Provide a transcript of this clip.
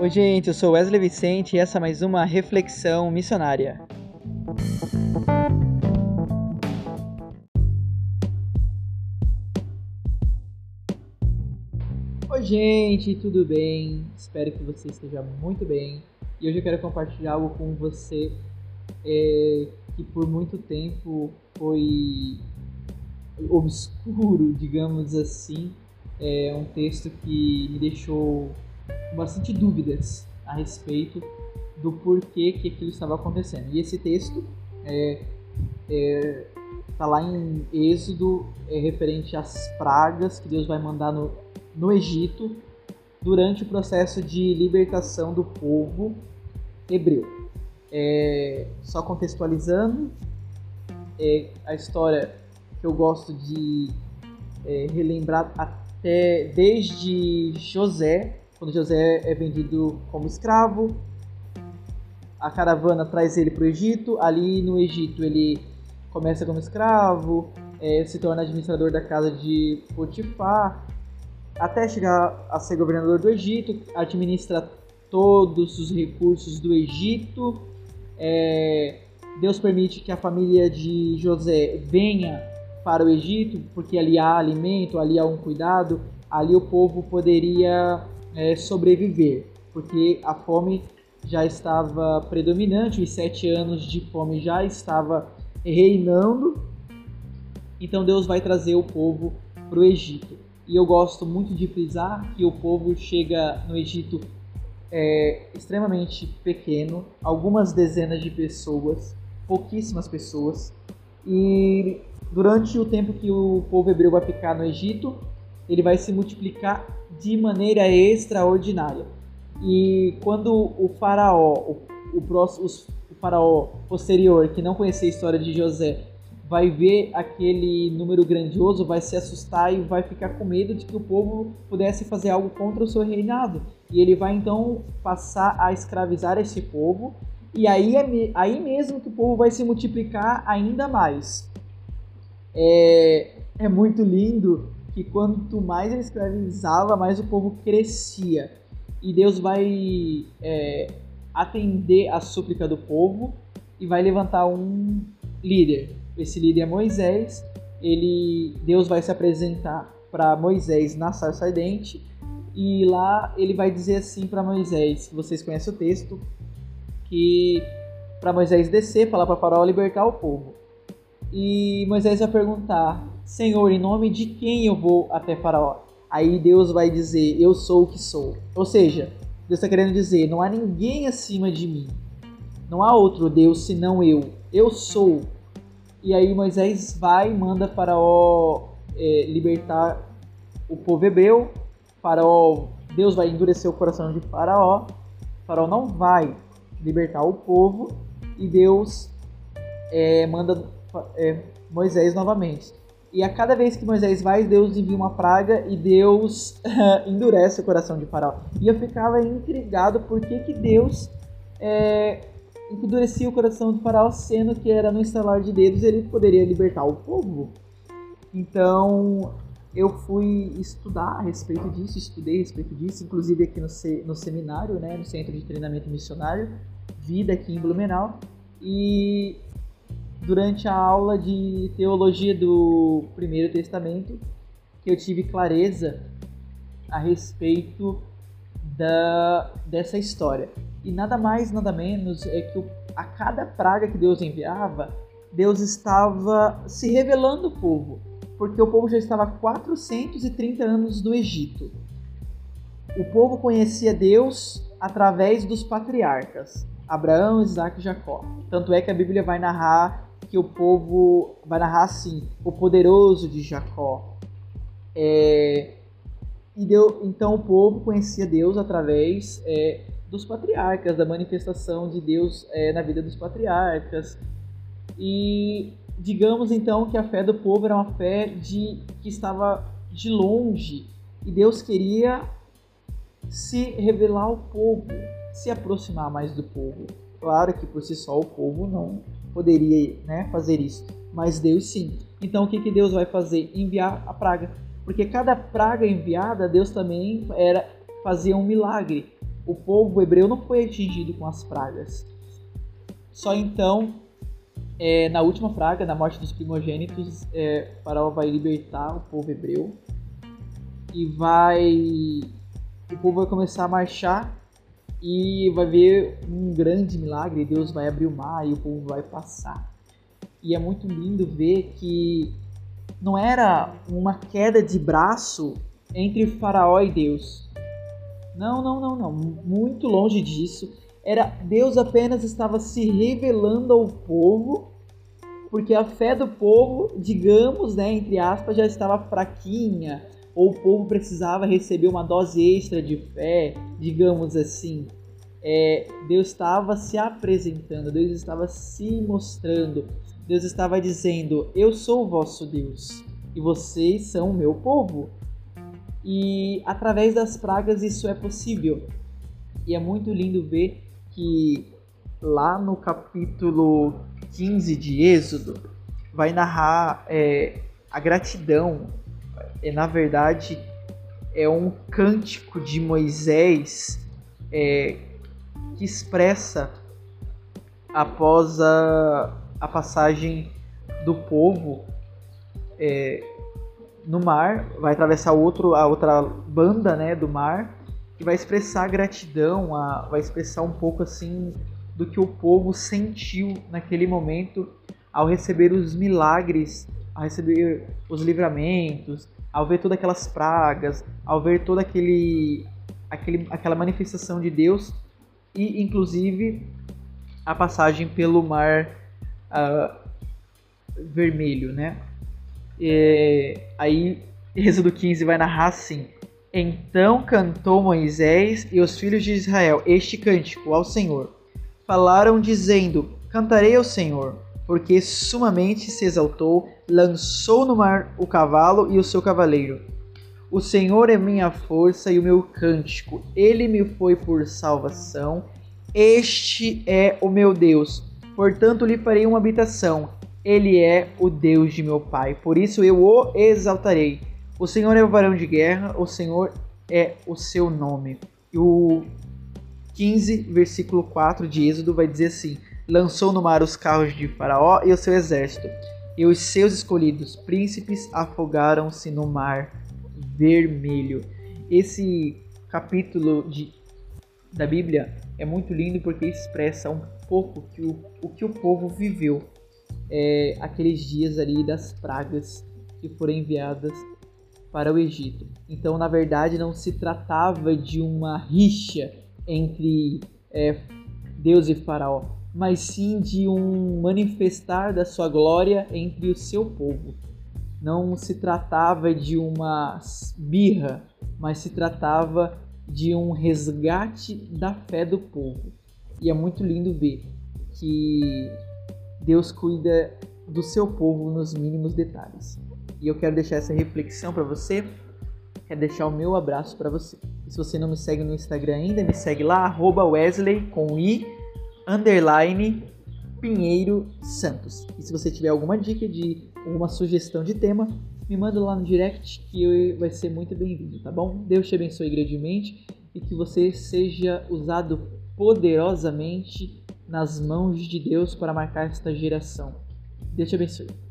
Oi, gente, eu sou Wesley Vicente e essa é mais uma reflexão missionária. Oi, gente, tudo bem? Espero que você esteja muito bem. E hoje eu quero compartilhar algo com você é, que por muito tempo foi obscuro, digamos assim. É um texto que me deixou bastante dúvidas a respeito do porquê que aquilo estava acontecendo. E esse texto é, é, tá lá em Êxodo, é referente às pragas que Deus vai mandar no, no Egito durante o processo de libertação do povo hebreu. É, só contextualizando, é, a história que eu gosto de é, relembrar até desde José, quando José é vendido como escravo, a caravana traz ele para o Egito. Ali no Egito ele começa como escravo, é, se torna administrador da casa de Potifar, até chegar a ser governador do Egito, administra todos os recursos do Egito. É, Deus permite que a família de José venha para o Egito, porque ali há alimento, ali há um cuidado, ali o povo poderia é, sobreviver, porque a fome já estava predominante, os sete anos de fome já estava reinando. Então Deus vai trazer o povo para o Egito. E eu gosto muito de frisar que o povo chega no Egito é, extremamente pequeno, algumas dezenas de pessoas, pouquíssimas pessoas. E durante o tempo que o povo hebreu vai ficar no Egito, ele vai se multiplicar de maneira extraordinária. E quando o faraó, o, o, próximo, o faraó posterior, que não conhecia a história de José, vai ver aquele número grandioso, vai se assustar e vai ficar com medo de que o povo pudesse fazer algo contra o seu reinado. E ele vai então passar a escravizar esse povo, e aí, é, aí mesmo que o povo vai se multiplicar ainda mais. É, é muito lindo que quanto mais ele escravizava, mais o povo crescia. E Deus vai é, atender a súplica do povo e vai levantar um líder. Esse líder é Moisés. Ele, Deus vai se apresentar para Moisés na sarça ardente e lá ele vai dizer assim para Moisés, vocês conhecem o texto, que para Moisés descer, falar para Faraó libertar o povo. E Moisés vai perguntar: Senhor, em nome de quem eu vou até Faraó? Aí Deus vai dizer: Eu sou o que sou. Ou seja, Deus está querendo dizer: Não há ninguém acima de mim. Não há outro Deus senão eu. Eu sou. E aí Moisés vai e manda Faraó é, libertar o povo hebreu. Faraó, Deus vai endurecer o coração de Faraó. Faraó não vai libertar o povo e Deus é, manda é, Moisés novamente. E a cada vez que Moisés vai, Deus envia uma praga e Deus endurece o coração de Faraó. E eu ficava intrigado por que, que Deus é, endurecia o coração de Faraó, sendo que era no instalar de dedos ele poderia libertar o povo. Então eu fui estudar a respeito disso, estudei a respeito disso, inclusive aqui no, no seminário, né, no Centro de Treinamento Missionário, Vida aqui em Blumenau. E durante a aula de teologia do Primeiro Testamento que eu tive clareza a respeito da, dessa história. E nada mais, nada menos é que a cada praga que Deus enviava, Deus estava se revelando ao povo, porque o povo já estava há 430 anos no Egito. O povo conhecia Deus através dos patriarcas, Abraão, Isaac e Jacó. Tanto é que a Bíblia vai narrar que o povo vai narrar assim: o poderoso de Jacó. É, e deu, então o povo conhecia Deus através é, dos patriarcas, da manifestação de Deus é, na vida dos patriarcas. E digamos então que a fé do povo era uma fé de que estava de longe e Deus queria se revelar ao povo, se aproximar mais do povo. Claro que por si só o povo não poderia né, fazer isso, mas Deus sim. Então o que, que Deus vai fazer? Enviar a praga. Porque cada praga enviada, Deus também era fazer um milagre. o povo hebreu não foi atingido com as pragas. Só então, é, na última praga, na morte dos primogênitos, é, Faraó vai libertar o povo hebreu e vai. O povo vai começar a marchar e vai ver um grande milagre. Deus vai abrir o mar e o povo vai passar. E é muito lindo ver que não era uma queda de braço entre Faraó e Deus. Não, não, não, não. Muito longe disso. Era Deus apenas estava se revelando ao povo, porque a fé do povo, digamos, né, entre aspas, já estava fraquinha, ou o povo precisava receber uma dose extra de fé, digamos assim. É, Deus estava se apresentando, Deus estava se mostrando, Deus estava dizendo: Eu sou o vosso Deus e vocês são o meu povo. E através das pragas isso é possível. E é muito lindo ver que lá no capítulo 15 de Êxodo vai narrar é, a gratidão. É, na verdade, é um cântico de Moisés é, que expressa após a, a passagem do povo é, no mar, vai atravessar outro, a outra banda né, do mar, e vai expressar gratidão, a, vai expressar um pouco assim do que o povo sentiu naquele momento ao receber os milagres, ao receber os livramentos, ao ver todas aquelas pragas, ao ver toda aquele, aquele, aquela manifestação de Deus e inclusive a passagem pelo mar uh, vermelho, né? E, aí, Êxodo 15 vai narrar assim: Então cantou Moisés e os filhos de Israel este cântico ao Senhor. Falaram dizendo: Cantarei ao Senhor, porque sumamente se exaltou, lançou no mar o cavalo e o seu cavaleiro. O Senhor é minha força e o meu cântico, ele me foi por salvação. Este é o meu Deus, portanto lhe farei uma habitação ele é o Deus de meu pai, por isso eu o exaltarei. O Senhor é o varão de guerra, o Senhor é o seu nome. E o 15, versículo 4 de Êxodo vai dizer assim: Lançou no mar os carros de Faraó e o seu exército, e os seus escolhidos príncipes afogaram-se no mar vermelho. Esse capítulo de, da Bíblia é muito lindo porque expressa um pouco que o, o que o povo viveu é, aqueles dias ali das pragas que foram enviadas para o Egito. Então, na verdade, não se tratava de uma rixa entre é, Deus e Faraó, mas sim de um manifestar da sua glória entre o seu povo. Não se tratava de uma birra, mas se tratava de um resgate da fé do povo. E é muito lindo ver que Deus cuida do seu povo nos mínimos detalhes. E eu quero deixar essa reflexão para você, quero deixar o meu abraço para você. E se você não me segue no Instagram ainda, me segue lá, Wesley com I, underline, Pinheiro Santos. E se você tiver alguma dica de alguma sugestão de tema, me manda lá no direct que vai ser muito bem-vindo, tá bom? Deus te abençoe grandemente e que você seja usado poderosamente nas mãos de Deus para marcar esta geração. Deus te abençoe.